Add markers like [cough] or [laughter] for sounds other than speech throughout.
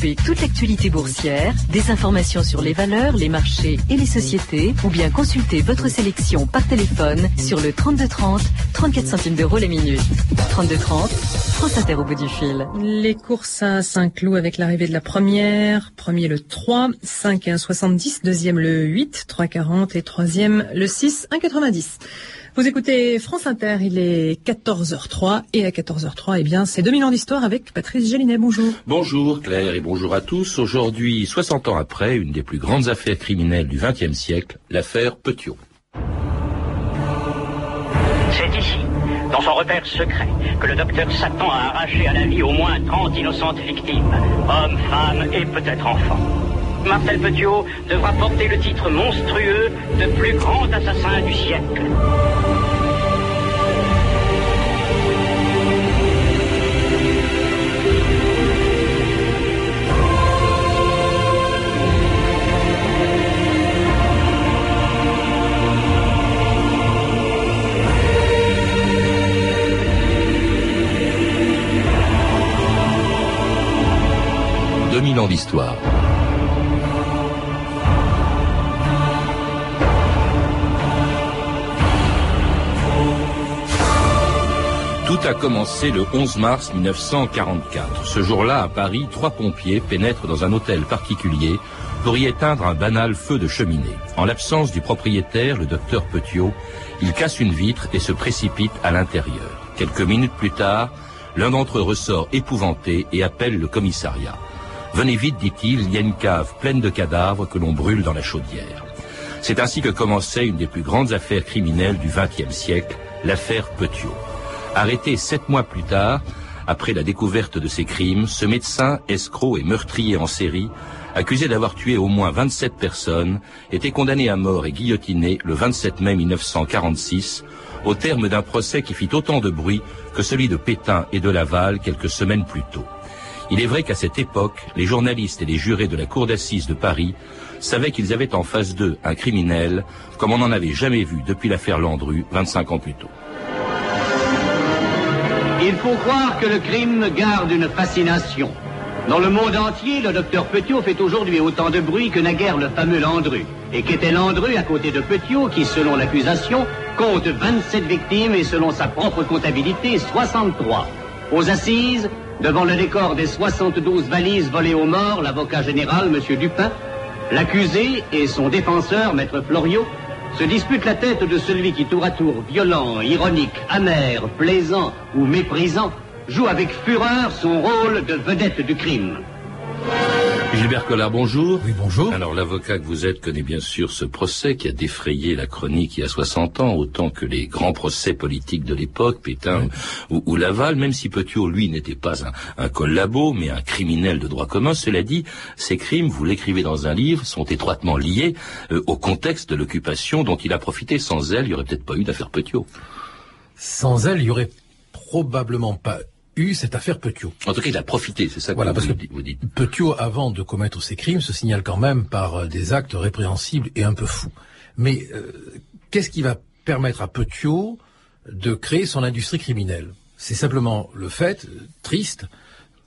Toute l'actualité boursière, des informations sur les valeurs, les marchés et les sociétés, ou bien consultez votre sélection par téléphone sur le 3230, 34 centimes d'euros la minute. 3230, France Inter au bout du fil. Les courses à Saint-Cloud avec l'arrivée de la première. Premier le 3, 5 et 1,70. Deuxième le 8, 3,40 et troisième le 6, 1,90. Vous écoutez France Inter, il est 14h03 et à 14h03, eh bien, c'est 2000 ans d'histoire avec Patrice Gélinet. Bonjour. Bonjour Claire et bonjour à tous. Aujourd'hui, 60 ans après, une des plus grandes affaires criminelles du XXe siècle, l'affaire Petiot. C'est ici, dans son repère secret, que le docteur Satan a arraché à la vie au moins 30 innocentes victimes, hommes, femmes et peut-être enfants. Marcel Petiot devra porter le titre monstrueux de plus grand assassin du siècle. ans d'histoire. Tout a commencé le 11 mars 1944. Ce jour-là, à Paris, trois pompiers pénètrent dans un hôtel particulier pour y éteindre un banal feu de cheminée. En l'absence du propriétaire, le docteur Petiot, ils cassent une vitre et se précipitent à l'intérieur. Quelques minutes plus tard, l'un d'entre eux ressort épouvanté et appelle le commissariat. Venez vite, dit-il, il y a une cave pleine de cadavres que l'on brûle dans la chaudière. C'est ainsi que commençait une des plus grandes affaires criminelles du XXe siècle, l'affaire Petiot. Arrêté sept mois plus tard, après la découverte de ses crimes, ce médecin, escroc et meurtrier en série, accusé d'avoir tué au moins 27 personnes, était condamné à mort et guillotiné le 27 mai 1946, au terme d'un procès qui fit autant de bruit que celui de Pétain et de Laval quelques semaines plus tôt. Il est vrai qu'à cette époque, les journalistes et les jurés de la Cour d'assises de Paris savaient qu'ils avaient en face d'eux un criminel comme on n'en avait jamais vu depuis l'affaire Landru 25 ans plus tôt. Il faut croire que le crime garde une fascination. Dans le monde entier, le docteur Petiot fait aujourd'hui autant de bruit que naguère le fameux Landru. Et qu'était Landru à côté de Petiot, qui, selon l'accusation, compte 27 victimes et selon sa propre comptabilité, 63. Aux assises, devant le décor des 72 valises volées aux morts, l'avocat général, M. Dupin, l'accusé et son défenseur, Maître Floriot, se dispute la tête de celui qui, tour à tour, violent, ironique, amer, plaisant ou méprisant, joue avec fureur son rôle de vedette du crime. Gilbert Collard, bonjour. Oui, bonjour. Alors, l'avocat que vous êtes connaît bien sûr ce procès qui a défrayé la chronique il y a 60 ans, autant que les grands procès politiques de l'époque, Pétain ou, Laval, même si Petiot, lui, n'était pas un, un, collabo, mais un criminel de droit commun. Cela dit, ces crimes, vous l'écrivez dans un livre, sont étroitement liés euh, au contexte de l'occupation dont il a profité. Sans elle, il n'y aurait peut-être pas eu d'affaire Petiot. Sans elle, il y aurait probablement pas eu cette affaire Petiot. En tout cas, il a profité, c'est ça que voilà, vous, parce que vous dites. Petiot, avant de commettre ses crimes, se signale quand même par euh, des actes répréhensibles et un peu fous. Mais euh, qu'est-ce qui va permettre à Petiot de créer son industrie criminelle? C'est simplement le fait, euh, triste,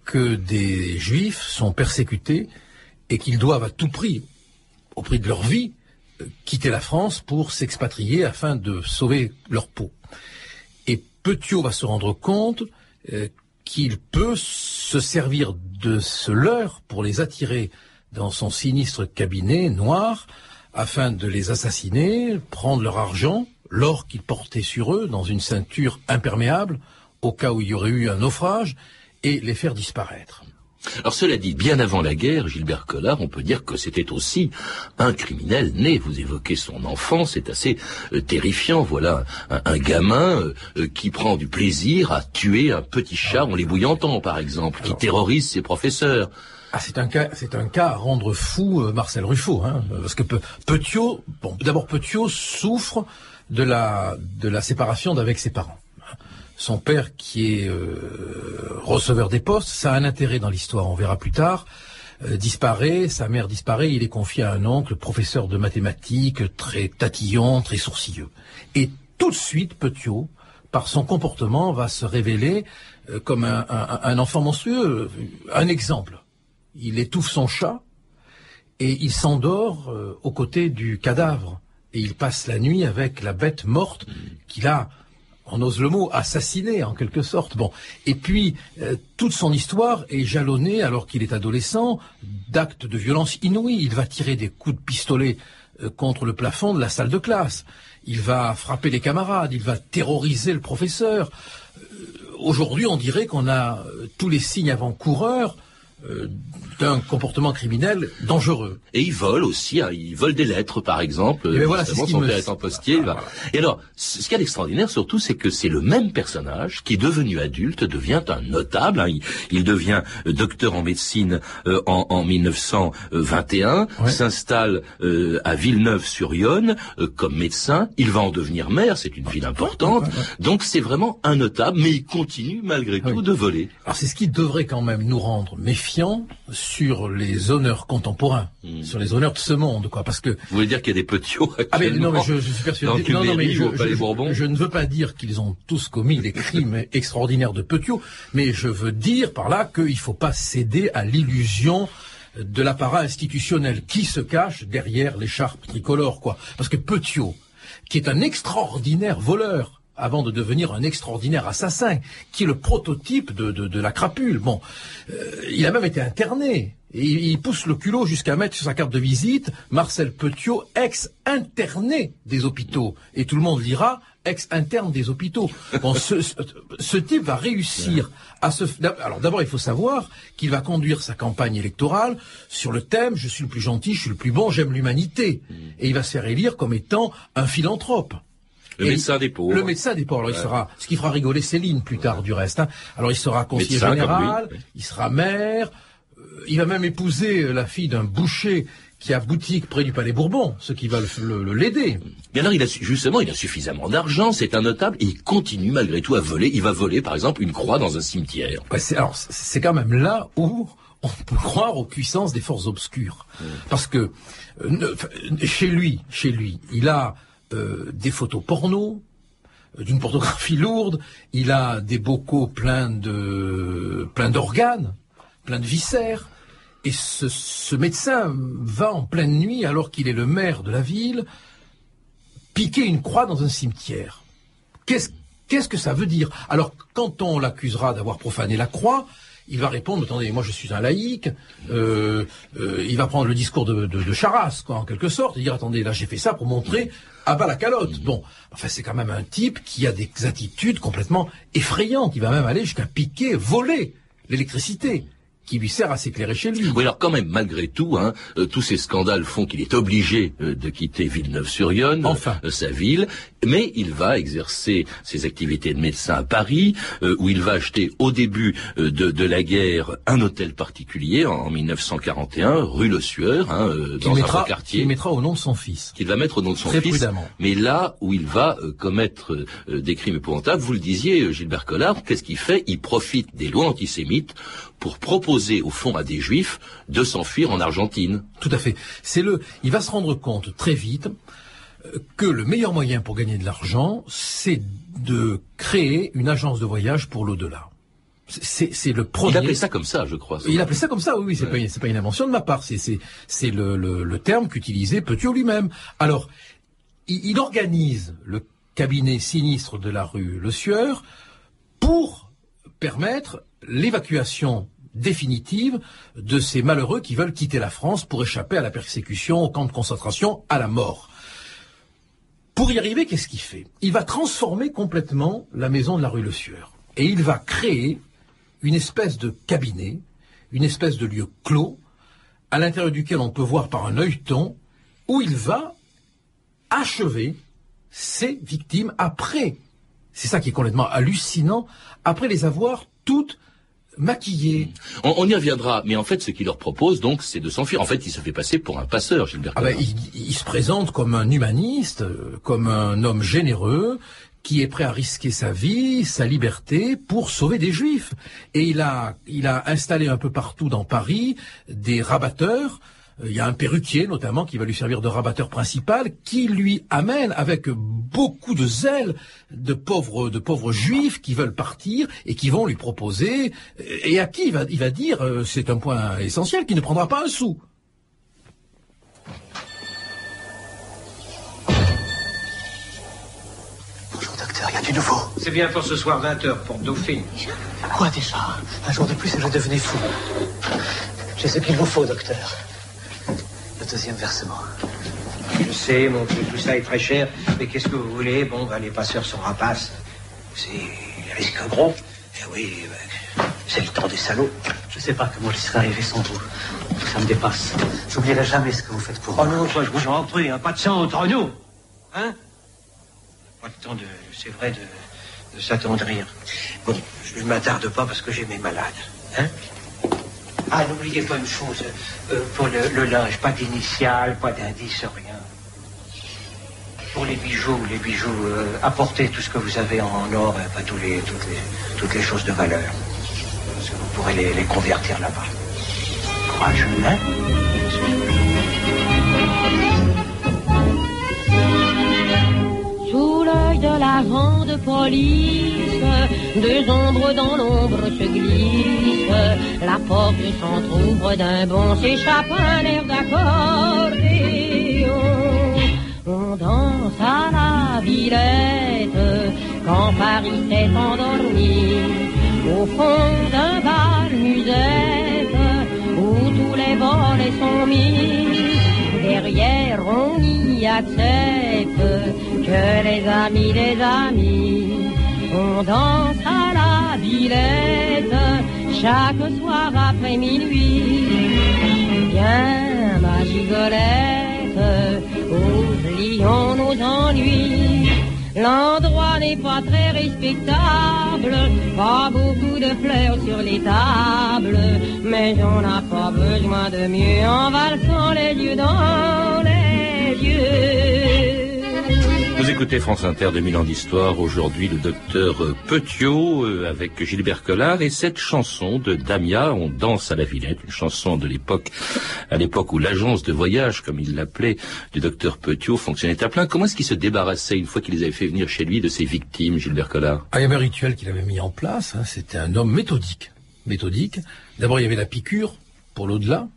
que des juifs sont persécutés et qu'ils doivent à tout prix, au prix de leur vie, quitter la France pour s'expatrier afin de sauver leur peau. Et Petiot va se rendre compte euh, qu'il peut se servir de ce leurre pour les attirer dans son sinistre cabinet noir afin de les assassiner, prendre leur argent, l'or qu'ils portaient sur eux dans une ceinture imperméable au cas où il y aurait eu un naufrage et les faire disparaître. Alors cela dit, bien avant la guerre, Gilbert Collard, on peut dire que c'était aussi un criminel né. Vous évoquez son enfance, c'est assez euh, terrifiant. Voilà un, un gamin euh, euh, qui prend du plaisir à tuer un petit chat en l'ébouillantant, par exemple, qui terrorise ses professeurs. Ah, c'est un cas, c'est un cas à rendre fou Marcel Ruffo, hein, parce que Petiot, bon, d'abord Petiot souffre de la de la séparation d'avec ses parents son père qui est euh, receveur des postes, ça a un intérêt dans l'histoire, on verra plus tard, euh, disparaît, sa mère disparaît, il est confié à un oncle, professeur de mathématiques, très tatillon, très sourcilleux. Et tout de suite, Petiot, par son comportement, va se révéler euh, comme un, enfant monstrueux, un exemple. il étouffe son chat et il s'endort aux côtés du cadavre. Et il passe la nuit avec la bête morte qu'il a, on ose le mot, assassinée en quelque sorte. Bon. Et puis, euh, toute son histoire est jalonnée, alors qu'il est adolescent, d'actes de violence inouïs. Il va tirer des coups de pistolet euh, contre le plafond de la salle de classe. Il va frapper les camarades, il va terroriser le professeur. Aujourd'hui, on dirait qu'on a tous les signes avant-coureurs euh, d'un comportement criminel dangereux. Et il vole aussi, hein, il vole des lettres par exemple, et voilà, son me... père étant postier. Voilà. Et alors, ce qui est extraordinaire surtout, c'est que c'est le même personnage qui, devenu adulte, devient un notable. Hein. Il, il, devient euh, docteur en médecine euh, en, en, 1921, ouais. s'installe euh, à Villeneuve-sur-Yonne comme médecin. Il va en devenir maire, c'est une ville importante. Donc c'est vraiment un notable, mais il continue malgré tout de voler. Alors c'est ce qui devrait quand même nous rendre méfiants sur les honneurs contemporains, mmh. sur les honneurs de ce monde, quoi, parce que. Vous voulez dire qu'il y a des petits Ah mais non, mais je, je suis persuadé. Non, non, mais je, je, je, ne veux pas dire qu'ils ont tous commis des crimes [laughs] extraordinaires de Petiot, mais je veux dire par là qu'il ne faut pas céder à l'illusion de l'apparat institutionnel qui se cache derrière l'écharpe tricolore, quoi. Parce que Petiot, qui est un extraordinaire voleur, avant de devenir un extraordinaire assassin, qui est le prototype de, de, de la crapule. Bon, euh, il a même été interné. Il pousse le culot jusqu'à mettre sur sa carte de visite Marcel Petiot, ex-interné des hôpitaux. Et tout le monde lira ex-interne des hôpitaux. Bon, ce, ce, ce, type va réussir à se... Alors d'abord, il faut savoir qu'il va conduire sa campagne électorale sur le thème « Je suis le plus gentil, je suis le plus bon, j'aime l'humanité ». Et il va se faire élire comme étant un philanthrope. Le Et médecin des pauvres. Le médecin des pauvres. Alors, il sera, ce qui fera rigoler Céline plus tard du reste. Hein. Alors il sera conseiller Médecin, général, il sera maire, euh, il va même épouser la fille d'un boucher qui a boutique près du Palais Bourbon, ce qui va l'aider. Mais alors, il a, justement, il a suffisamment d'argent, c'est un notable, et il continue malgré tout à voler. Il va voler, par exemple, une croix dans un cimetière. Ouais, alors, c'est quand même là où on peut croire aux puissances des forces obscures. Mmh. Parce que euh, chez lui, chez lui, il a euh, des photos porno, euh, d'une pornographie lourde, il a des bocaux pleins d'organes, pleins de viscères, et ce, médecin va en pleine nuit, alors qu'il est le maire de la ville, piquer une croix dans un cimetière. Qu'est-ce que ça veut dire? Alors, quand on l'accusera d'avoir profané la croix, il va répondre, attendez, moi je suis un laïc, euh, euh, il va prendre le discours de, de, de, quoi, en quelque sorte, et dire, attendez, là j'ai fait ça pour montrer à bas la calotte. Bon, enfin c'est quand même un type qui a des attitudes complètement effrayantes, il va même aller jusqu'à piquer, voler l'électricité qui lui sert à s'éclairer chez lui. Oui, alors quand même, malgré tout, hein, euh, tous ces scandales font qu'il est obligé euh, de quitter Villeneuve-sur-Yonne, enfin. euh, sa ville, mais il va exercer ses activités de médecin à Paris, euh, où il va acheter au début euh, de, de, la guerre un hôtel particulier en, en 1941, rue Le Sueur, hein, dans mettra, un quartier. Qu'il mettra au nom de son fils. Qu'il va mettre au nom de son Très fils. Prudemment. Mais là où il va commettre des crimes épouvantables, vous le disiez, Gilbert Collard, qu'est-ce qu'il fait? Il profite des lois antisémites pour proposer au fond à des juifs de s'enfuir en Argentine. Tout à fait. C'est le. Il va se rendre compte très vite euh, que le meilleur moyen pour gagner de l'argent, c'est de créer une agence de voyage pour l'au-delà. C'est le premier. Il appelait ça comme ça, je crois. Il appelait ça comme ça, oui, oui c'est ouais. pas, pas une invention de ma part, c'est le, le, le, terme qu'utilisait Petiot lui-même. Alors, il, il, organise le cabinet sinistre de la rue Le Sueur pour permettre l'évacuation définitive de ces malheureux qui veulent quitter la France pour échapper à la persécution, au camp de concentration, à la mort. Pour y arriver, qu'est-ce qu'il fait? Il va transformer complètement la maison de la rue Le Sueur. Et il va créer une espèce de cabinet, une espèce de lieu clos, à l'intérieur duquel on peut voir par un œilleton, où il va achever ses victimes après. C'est ça qui est complètement hallucinant, après les avoir toutes maquillées. On, on, y reviendra, mais en fait, ce qu'il leur propose, donc, c'est de s'enfuir. En fait, il se fait passer pour un passeur, Gilbert. Ah ben, il, il, se présente comme un humaniste, comme un homme généreux, qui est prêt à risquer sa vie, sa liberté, pour sauver des juifs. Et il a, il a installé un peu partout dans Paris des rabatteurs, Il y a un perruquier notamment qui va lui servir de rabatteur principal, qui lui amène avec beaucoup de zèle de pauvres de pauvres juifs qui veulent partir et qui vont lui proposer et à qui il va, il va dire euh, c'est un point essentiel qu'il ne prendra pas un sou. Bonjour docteur, il y a du nouveau. C'est bien pour ce soir 20h pour Dauphine. Quoi déjà? Un jour de plus et je devenais fou. J'ai ce qu'il vous faut, docteur. Le deuxième versement. Je sais, mon Dieu, tout ça est très cher, mais qu'est-ce que vous voulez? Bon, ben, les passeurs sont rapaces. C'est les risques gros. Eh oui, ben, c'est le temps des salauds. Je sais pas comment j'y serais arrivé sans vous. Ça me dépasse. J'oublierai jamais ce que vous faites pour Oh moi. non, toi, je vous en prie, hein, pas de sang entre nous. Hein? Pas le temps de, c'est vrai, de, de s'attendrir. Bon, je ne m'attarde pas parce que j'ai mes malades. Hein? Ah, n'oubliez pas une chose, euh, pour le, linge, pas d'initial, pas d'indice, rien. Pour les bijoux, les bijoux, euh, apportez tout ce que vous avez en or, euh, pas les, toutes, les, toutes les choses de valeur. Parce que vous pourrez les, les convertir là-bas. Courage, hein? Sous l'œil de l'agent de police, deux ombres dans l'ombre se glissent. La porte s'entr'ouvre d'un bond, s'échappe un air d'accordéon. On danse à la Villette quand Paris s'est endormi. Au fond d'un bal musette où tous les volets sont mis. Derrière, on y accepte que les amis des amis. On danse à la Villette chaque soir après minuit. Viens, ma gigolette, oublions nos ennuis. L'endroit n'est pas très respectable, pas beaucoup de fleurs sur les tables, mais on n'a pas besoin de mieux en valsant les yeux dans les yeux. Vous écoutez France Inter 2000 ans d'histoire. Aujourd'hui, le docteur Petiot euh, avec Gilbert Collard et cette chanson de Damia, On danse à la Villette, une chanson de l'époque, à l'époque où l'agence de voyage, comme il l'appelait, du docteur Petiot fonctionnait à plein. Comment est-ce qu'il se débarrassait, une fois qu'il les avait fait venir chez lui, de ses victimes, Gilbert Collard? Ah, il y avait un rituel qu'il avait mis en place. hein, C'était un homme méthodique. Méthodique. D'abord, il y avait la piqûre pour l'au-delà.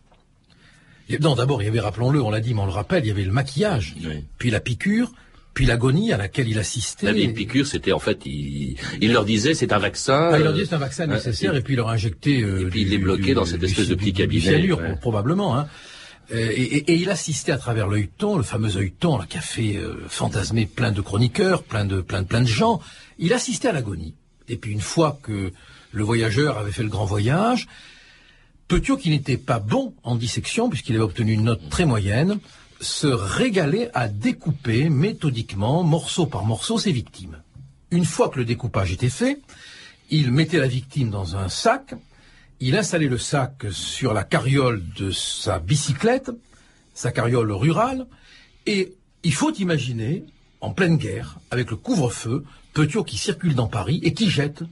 Non, d'abord, il y avait, rappelons-le, on l'a dit, mais on le rappelle, il y avait le maquillage, Oui. puis la piqûre, puis l'agonie à laquelle il assistait. La vieille piqûre, c'était en fait, il, il leur disait c'est un vaccin. Ah, il leur euh, disait c'est un vaccin euh, nécessaire et- et puis il leur injectait. euh, et puis il les bloquait dans cette du- espèce de petit cabinet, cyanure, ouais. probablement. Hein. Euh, Et, et- et il assistait à travers l'œilleton, le fameux œilleton qui a fait euh, fantasmer plein de chroniqueurs, plein de plein de plein de gens. Il assistait à l'agonie. Et puis une fois que le voyageur avait fait le grand voyage, Petiot, qui n'était pas bon en dissection, puisqu'il avait obtenu une note très moyenne, se régalait à découper méthodiquement, morceau par morceau, ses victimes. Une fois que le découpage était fait, il mettait la victime dans un sac, il installait le sac sur la carriole de sa bicyclette, sa carriole rurale, et il faut imaginer, en pleine guerre, avec le couvre-feu, Petiot qui circule dans Paris et qui jette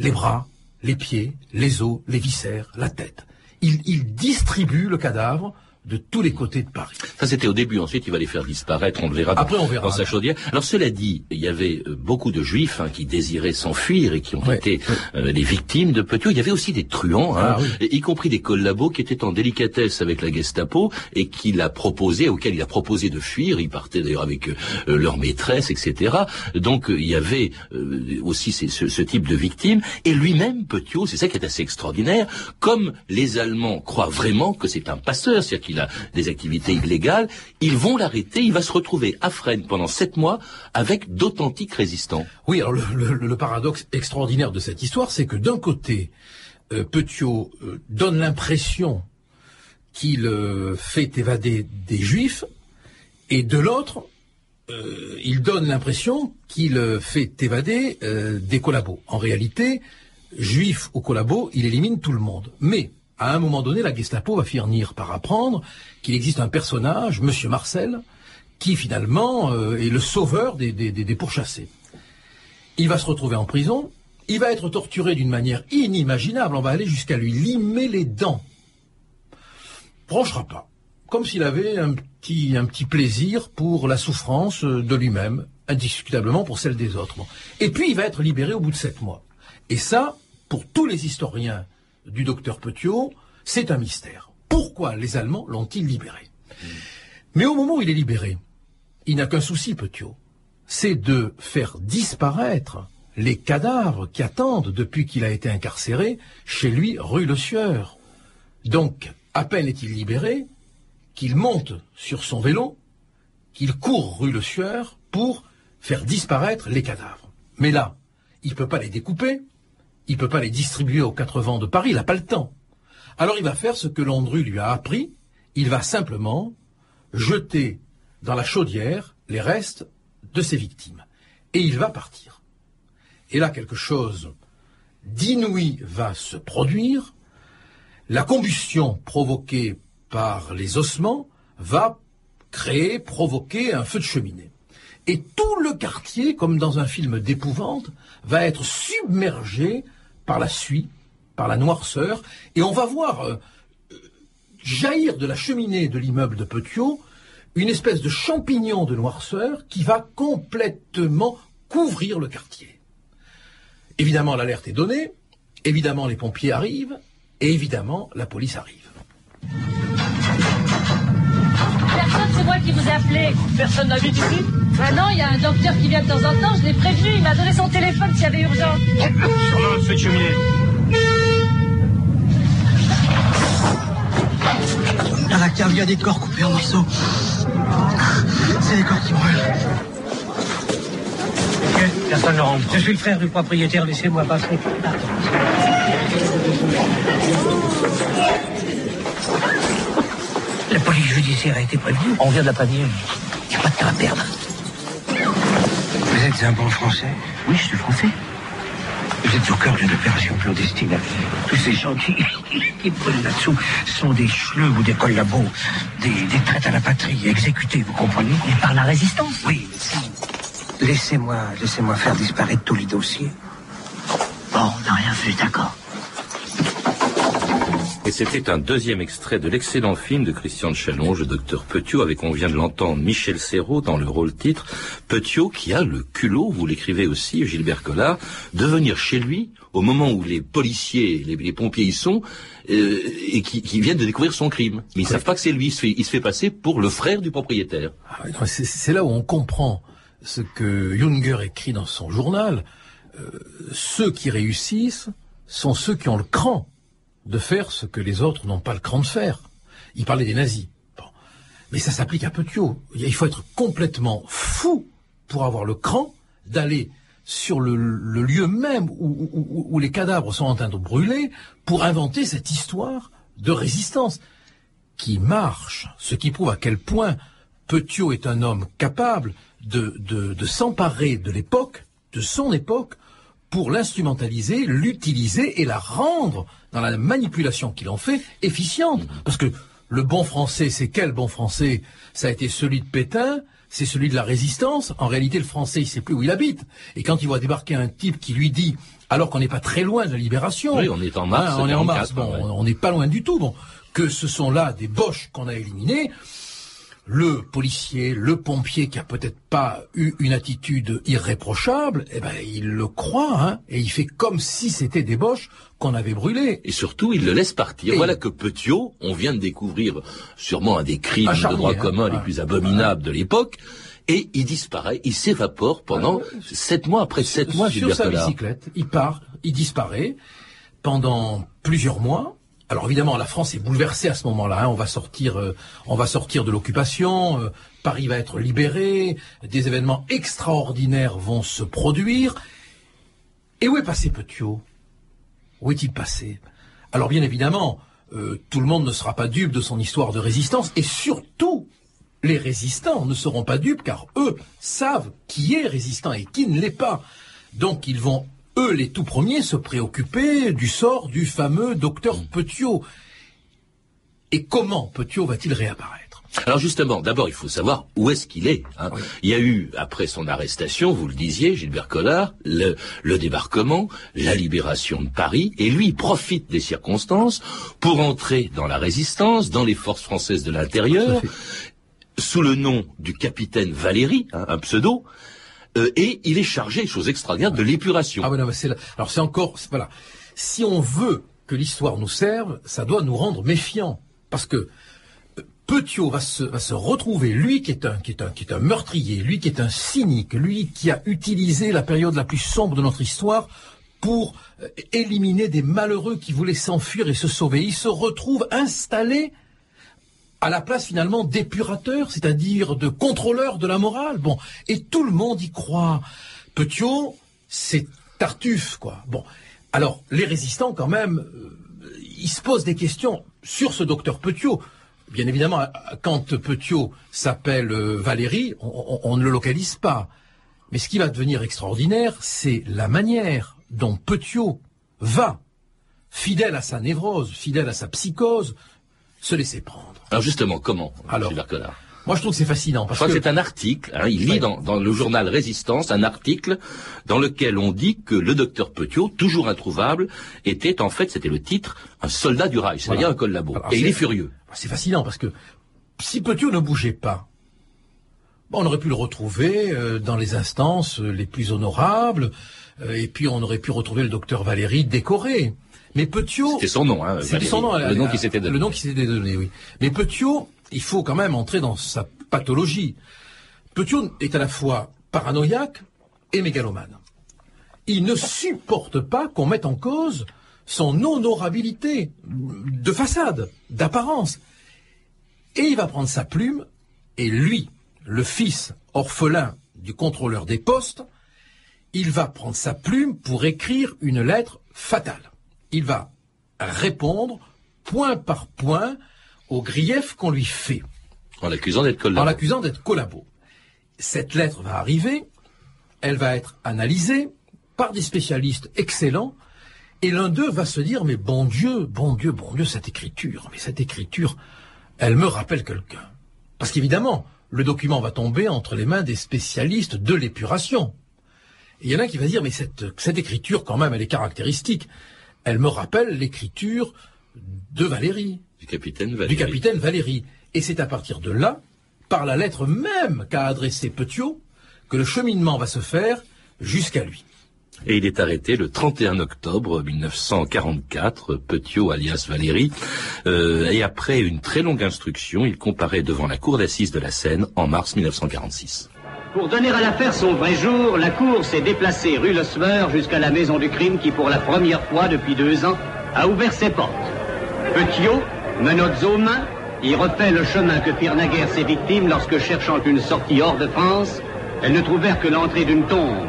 les bras, les pieds, les os, les viscères, la tête. Il, il distribue le cadavre de tous les côtés de Paris. Ça, c'était au début. Ensuite, il va les faire disparaître. On le verra dans, Après, on verra. dans sa chaudière. Alors, cela dit, il y avait euh, beaucoup de juifs hein, qui désiraient s'enfuir et qui ont Ouais, été euh, les victimes de Petiot. Il y avait aussi des truands, hein, Ah, oui. y compris des collabos qui étaient en délicatesse avec la Gestapo et qu'il a proposé, auquel il a proposé de fuir. Ils partaient d'ailleurs avec euh, leur maîtresse, etc. Donc, euh, il y avait euh, aussi ces- ce, ce type de victimes. Et lui-même, Petiot, c'est ça qui est assez extraordinaire, comme les Allemands croient vraiment que c'est un passeur, c'est-à-dire qu'il a des activités illégales, ils vont l'arrêter, il va se retrouver à Fresnes pendant sept mois avec d'authentiques résistants. Oui, alors le, paradoxe extraordinaire de cette histoire, c'est que d'un côté, euh, Petiot euh, donne l'impression qu'il euh, fait évader des juifs, et de l'autre, il donne l'impression qu'il fait évader des collabos. En réalité, juif ou collabo, il élimine tout le monde. Mais, à un moment donné, la Gestapo va finir par apprendre qu'il existe un personnage, Monsieur Marcel, qui finalement euh, est le sauveur des, pourchassés. Il va se retrouver en prison, il va être torturé d'une manière inimaginable, on va aller jusqu'à lui limer les dents. Bronchera pas. comme s'il avait un petit, plaisir pour la souffrance de lui-même, indiscutablement pour celle des autres. Et puis il va être libéré au bout de sept mois. Et ça, pour tous les historiens du docteur Petiot, c'est un mystère. Pourquoi les Allemands l'ont-ils libéré? Mais au moment où il est libéré, il n'a qu'un souci, Petiot, c'est de faire disparaître les cadavres qui attendent depuis qu'il a été incarcéré chez lui rue Le Sieur. Donc, à peine est-il libéré, qu'il monte sur son vélo, qu'il court rue Le Sieur pour faire disparaître les cadavres. Mais là, il ne peut pas les découper, il ne peut pas les distribuer aux quatre vents de Paris, il n'a pas le temps. Alors il va faire ce que Landru lui a appris, il va simplement jeter dans la chaudière les restes de ses victimes. Et il va partir. Et là, quelque chose d'inouï va se produire. La combustion provoquée par les ossements va créer, provoquer un feu de cheminée. Et tout le quartier, comme dans un film d'épouvante, va être submergé par la suie, par la noirceur, et on va voir euh, jaillir de la cheminée de l'immeuble de Petiot une espèce de champignon de noirceur qui va complètement couvrir le quartier. Évidemment, l'alerte est donnée, évidemment, les pompiers arrivent, et évidemment, la police arrive. C'est moi qui vous ai appelé. Personne n'habite ici Ah non, il y a un docteur qui vient de temps en temps, je l'ai prévenu, il m'a donné son téléphone s'il y avait urgence. Sûrement un feu de cheminée. Dans la cave, il y a des corps coupés en morceaux. C'est les corps qui brûlent. Personne ne rentre. Je suis le frère du propriétaire, laissez-moi passer. La police judiciaire a été prévenue. On vient de la prévenir. Il n'y a pas de temps à perdre. Vous êtes un bon français Oui, je suis français. Vous êtes au cœur d'une opération clandestine. Tous ces gens qui, [laughs] qui brûlent là-dessous sont des chleux ou des collabos, des, des traites à la patrie, exécutés, vous comprenez? Et par la résistance Oui, laissez-moi, laissez-moi faire disparaître tous les dossiers. Bon, on n'a rien vu, d'accord. Et c'était un deuxième extrait de l'excellent film de Christian de le docteur Petiot, avec, on vient de l'entendre, Michel Serrault dans le rôle titre. Petiot qui a le culot, vous l'écrivez aussi, Gilbert Collard, de venir chez lui au moment où les policiers, les, les pompiers y sont, euh, et qui, viennent de découvrir son crime. Mais ils savent pas que c'est lui, il se, fait, passer pour le frère du propriétaire. Ah c'est là où on comprend ce que Junger écrit dans son journal. Euh, ceux qui réussissent sont ceux qui ont le cran de faire ce que les autres n'ont pas le cran de faire. Il parlait des nazis. Mais ça s'applique à Petiot. Il faut être complètement fou pour avoir le cran d'aller sur le, lieu même où, les cadavres sont en train de brûler pour inventer cette histoire de résistance qui marche, ce qui prouve à quel point Petiot est un homme capable de s'emparer de l'époque, de son époque, pour l'instrumentaliser, l'utiliser et la rendre, dans la manipulation qu'il en fait, efficiente. Parce que le bon français, c'est quel bon français? Ça a été celui de Pétain, c'est celui de la résistance. En réalité, le français, il sait plus où il habite. Et quand il voit débarquer un type qui lui dit, alors qu'on n'est pas très loin de la libération, Oui, on est en mars Hein, on est en 44, mars, bon, ouais. on n'est pas loin du tout, bon, que ce sont là des boches qu'on a éliminés, le policier, le pompier qui a peut-être pas eu une attitude irréprochable, eh ben il le croit, hein, et il fait comme si c'était des boches qu'on avait brûlées. Et surtout, il le laisse partir. Et- Voilà que Petiot, on vient de découvrir sûrement un des crimes de droit hein. commun les plus abominables de l'époque. Et il disparaît, il s'évapore pendant sept mois. Après sept mois, sur sa bicyclette, il part, il disparaît pendant plusieurs mois. Alors évidemment, la France est bouleversée à ce moment-là. hein. On va sortir, euh, on va sortir de l'occupation. euh, Paris va être libéré. Des événements extraordinaires vont se produire. Et où est passé Petiot? Où est-il passé? Alors bien évidemment, euh, tout le monde ne sera pas dupe de son histoire de résistance, et surtout, les résistants ne seront pas dupes, car eux savent qui est résistant et qui ne l'est pas. Donc ils vont, eux les tout premiers, se préoccuper du sort du fameux docteur Petiot. Et comment Petiot va-t-il réapparaître? Alors justement, d'abord, il faut savoir où est-ce qu'il est. hein. Il y a eu, après son arrestation, vous le disiez, Gilbert Collard, le, le débarquement, la libération de Paris, et lui profite des circonstances pour entrer dans la résistance, dans les forces françaises de l'intérieur, sous le nom du capitaine Valéry, hein, un pseudo, euh, et il est chargé, chose extraordinaire, de l'épuration. Ah alors c'est encore voilà. Si on veut que l'histoire nous serve, ça doit nous rendre méfiants parce que euh, Petiot va se, va se retrouver, lui qui est un qui est un qui est un meurtrier, lui qui est un cynique, lui qui a utilisé la période la plus sombre de notre histoire pour euh, éliminer des malheureux qui voulaient s'enfuir et se sauver. Il se retrouve installé à la place finalement d'épurateur, c'est-à-dire de contrôleur de la morale. Bon, et tout le monde y croit. Petiot, c'est Tartuffe, quoi. Bon, alors les résistants, quand même, euh, ils se posent des questions sur ce docteur Petiot. Bien évidemment, quand Petiot s'appelle euh, Valérie, on, ne le localise pas. Mais ce qui va devenir extraordinaire, c'est la manière dont Petiot va, fidèle à sa névrose, fidèle à sa psychose, se laisser prendre. Alors justement, comment, Alors, Gilbert Collard Moi, je trouve que c'est fascinant Je parce crois que que c'est un article, hein, il lit Ouais. dans, dans le journal Résistance un article dans lequel on dit que le docteur Petiot, toujours introuvable, était en fait, c'était le titre, un soldat du Reich, c'est-à-dire Voilà. un collabo. Alors, Et il est furieux. c'est fascinant parce que si Petiot ne bougeait pas, bon, on aurait pu le retrouver euh, dans les instances les plus honorables, et puis on aurait pu retrouver le docteur Valéry décoré. Mais Petiot, C'était son nom, hein, son nom, le nom qui s'était donné. Le nom qui s'était donné, oui. Mais Petiot, il faut quand même entrer dans sa pathologie. Petiot est à la fois paranoïaque et mégalomane. Il ne supporte pas qu'on mette en cause son honorabilité de façade, d'apparence. Et il va prendre sa plume, et lui, le fils orphelin du contrôleur des postes, il va prendre sa plume pour écrire une lettre fatale. Il va répondre point par point aux griefs qu'on lui fait, En l'accusant d'être en collabo. l'accusant d'être collabo. Cette lettre va arriver, elle va être analysée par des spécialistes excellents, et l'un d'eux va se dire, mais bon Dieu, bon Dieu, bon Dieu, cette écriture, mais cette écriture, elle me rappelle quelqu'un. Parce qu'évidemment, le document va tomber entre les mains des spécialistes de l'épuration. Et il y en a qui va dire, mais cette, cette écriture, quand même, elle est caractéristique. Elle me rappelle l'écriture de Valérie, Du capitaine Valéry. du capitaine Valéry. Et c'est à partir de là, par la lettre même qu'a adressée Petiot, que le cheminement va se faire jusqu'à lui. Et il est arrêté le 31 octobre 1944, Petiot alias Valéry. Euh, et après une très longue instruction, il comparaît devant la cour d'assises de la Seine en mars 1946. Pour donner à l'affaire son vrai jour, la cour s'est déplacée rue Le Sueur jusqu'à la maison du crime qui, pour la première fois depuis deux ans, a ouvert ses portes. Petiot, menottes aux y refait le chemin que firent naguère ses victimes lorsque, cherchant une sortie hors de France, elles ne trouvèrent que l'entrée d'une tombe.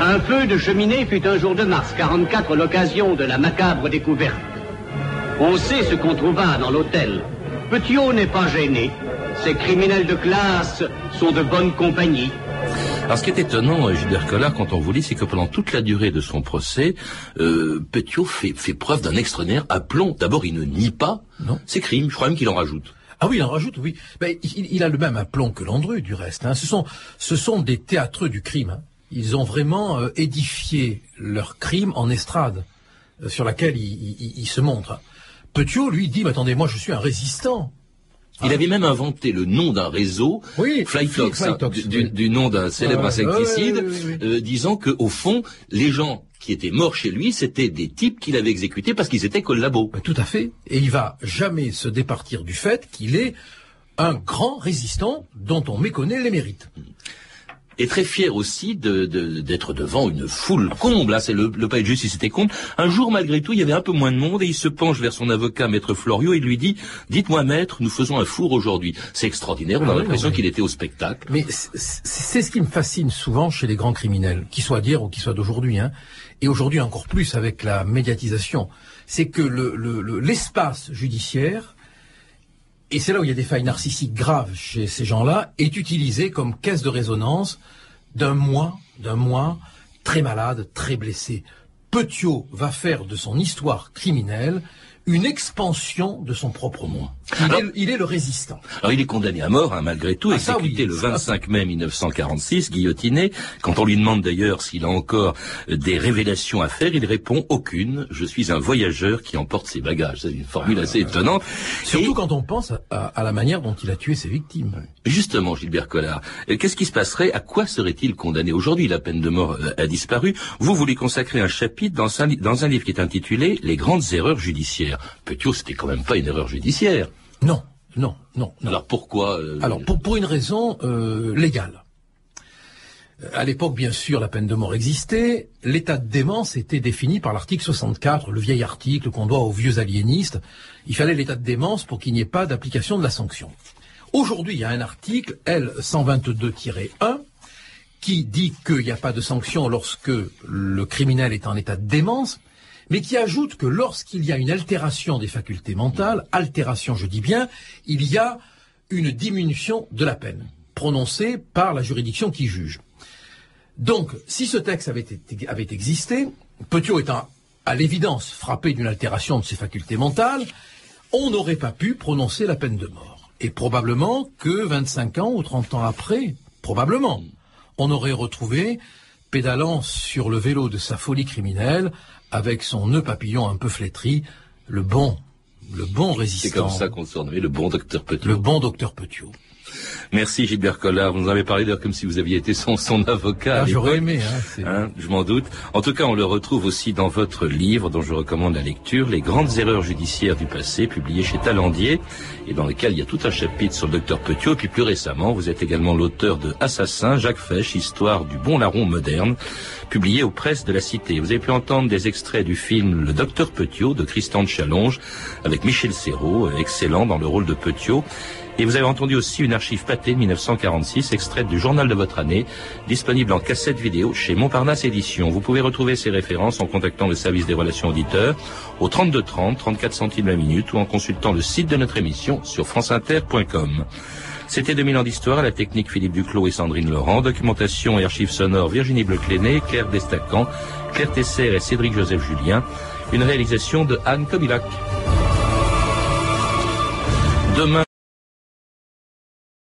Un feu de cheminée fut un jour de mars 44 l'occasion de la macabre découverte. On sait ce qu'on trouva dans l'hôtel. Petiot n'est pas gêné. Ces criminels de classe sont de bonne compagnie. Alors ce qui est étonnant, euh, Gilbert Collard, quand on vous lit, c'est que pendant toute la durée de son procès, euh, Petiot fait, fait preuve d'un extraordinaire aplomb. D'abord, il ne nie pas Non. ses crimes, je crois même qu'il en rajoute. Ah oui, il en rajoute, oui. Ben, il, il a le même aplomb que Landru, du reste. hein. Ce, sont, ce sont des théâtreux du crime. hein. Ils ont vraiment euh, édifié leur crime en estrade, euh, sur laquelle ils il, il se montrent. Petiot, lui, dit, mais attendez, moi je suis un résistant. Il avait même inventé le nom d'un réseau, Ah. Oui, Flytox, hein, du, oui. du nom d'un célèbre Ouais, insecticide, euh, disant que au fond, les gens qui étaient morts chez lui, c'était des types qu'il avait exécutés parce qu'ils étaient collabos. Ben, tout à fait. Et il va jamais se départir du fait qu'il est un grand résistant dont on méconnaît les mérites. Et très fier aussi de- de- d'être devant une foule comble. Là, c'est le, le palais de justice était comble. Un jour, malgré tout, il y avait un peu moins de monde et il se penche vers son avocat, maître Florio, et il lui dit "Dites-moi, maître, nous faisons un four aujourd'hui." C'est extraordinaire. On a Ah l'impression oui. qu'il était au spectacle. Mais c'est- c'est ce qui me fascine souvent chez les grands criminels, qu'ils soient d'hier ou qu'ils soient d'aujourd'hui, hein, et aujourd'hui encore plus avec la médiatisation, c'est que le- le- le- l'espace judiciaire, et c'est là où il y a des failles narcissiques graves chez ces gens-là, est utilisé comme caisse de résonance d'un moi, d'un moi très malade, très blessé. Petiot va faire de son histoire criminelle une expansion de son propre monde. Il, est, il est le résistant. Alors il est condamné à mort, hein, malgré tout, Ah, exécuté oui, le ça, 25 mai 1946, guillotiné. Quand on lui demande d'ailleurs s'il a encore euh, des révélations à faire, il répond aucune. Je suis un voyageur qui emporte ses bagages. C'est une formule assez étonnante. Surtout Et- quand on pense à, à- la manière dont il a tué ses victimes. Justement, Gilbert Collard, euh, qu'est-ce qui se passerait? À quoi serait-il condamné? Aujourd'hui La peine de mort euh, a disparu. Vous voulez consacrer un chapitre dans un, dans un livre qui est intitulé Les grandes erreurs judiciaires. Petiot, c'était quand même pas une erreur judiciaire. Non, non, non, non. Alors pourquoi euh, Alors, pour, pour une raison euh, légale. Euh, À l'époque, bien sûr, la peine de mort existait. L'état de démence était défini par l'article 64, le vieil article qu'on doit aux vieux aliénistes. Il fallait l'état de démence pour qu'il n'y ait pas d'application de la sanction. Aujourd'hui, il y a un article, L122-1, qui dit qu'il n'y a pas de sanction lorsque le criminel est en état de démence, mais qui ajoute que lorsqu'il y a une altération des facultés mentales, altération je dis bien, il y a une diminution de la peine prononcée par la juridiction qui juge. Donc, si ce texte avait, existé, Petiot étant à l'évidence frappé d'une altération de ses facultés mentales, on n'aurait pas pu prononcer la peine de mort. Et probablement que 25 ans ou 30 ans après, probablement, on aurait retrouvé, pédalant sur le vélo de sa folie criminelle, avec son nœud papillon un peu flétri, le bon, le bon C'est résistant, comme ça qu'on se surnommait le bon docteur Petiot. le bon docteur Petiot. Merci Gilbert Collard. Vous nous avez parlé d'ailleurs comme si vous aviez été son, son avocat. Ah, j'aurais aimé, hein, Hein, je m'en doute. En tout cas, on le retrouve aussi dans votre livre, dont je recommande la lecture, Les grandes erreurs judiciaires du passé, publié chez Talandier, et dans lequel il y a tout un chapitre sur le docteur Petiot. Et puis plus récemment, vous êtes également l'auteur de Assassin, Jacques Fesch, histoire du bon larron moderne, publié aux presses de la Cité. Vous avez pu entendre des extraits du film Le docteur Petiot de Christian de Challonge, avec Michel Serrault, excellent dans le rôle de Petiot. Et vous avez entendu aussi une archive pâtée de 1946, extraite du journal de votre année, disponible en cassette vidéo chez Montparnasse Éditions. Vous pouvez retrouver ces références en contactant le service des relations auditeurs au 32 30, 34 centimes la minute ou en consultant le site de notre émission sur franceinter.com. C'était 2000 ans d'histoire, à la technique Philippe Duclos et Sandrine Laurent, documentation et archives sonores Virginie Bleucléné, Claire Destacan, Claire Tesser et Cédric Joseph Julien, une réalisation de Anne Kobilac. Demain,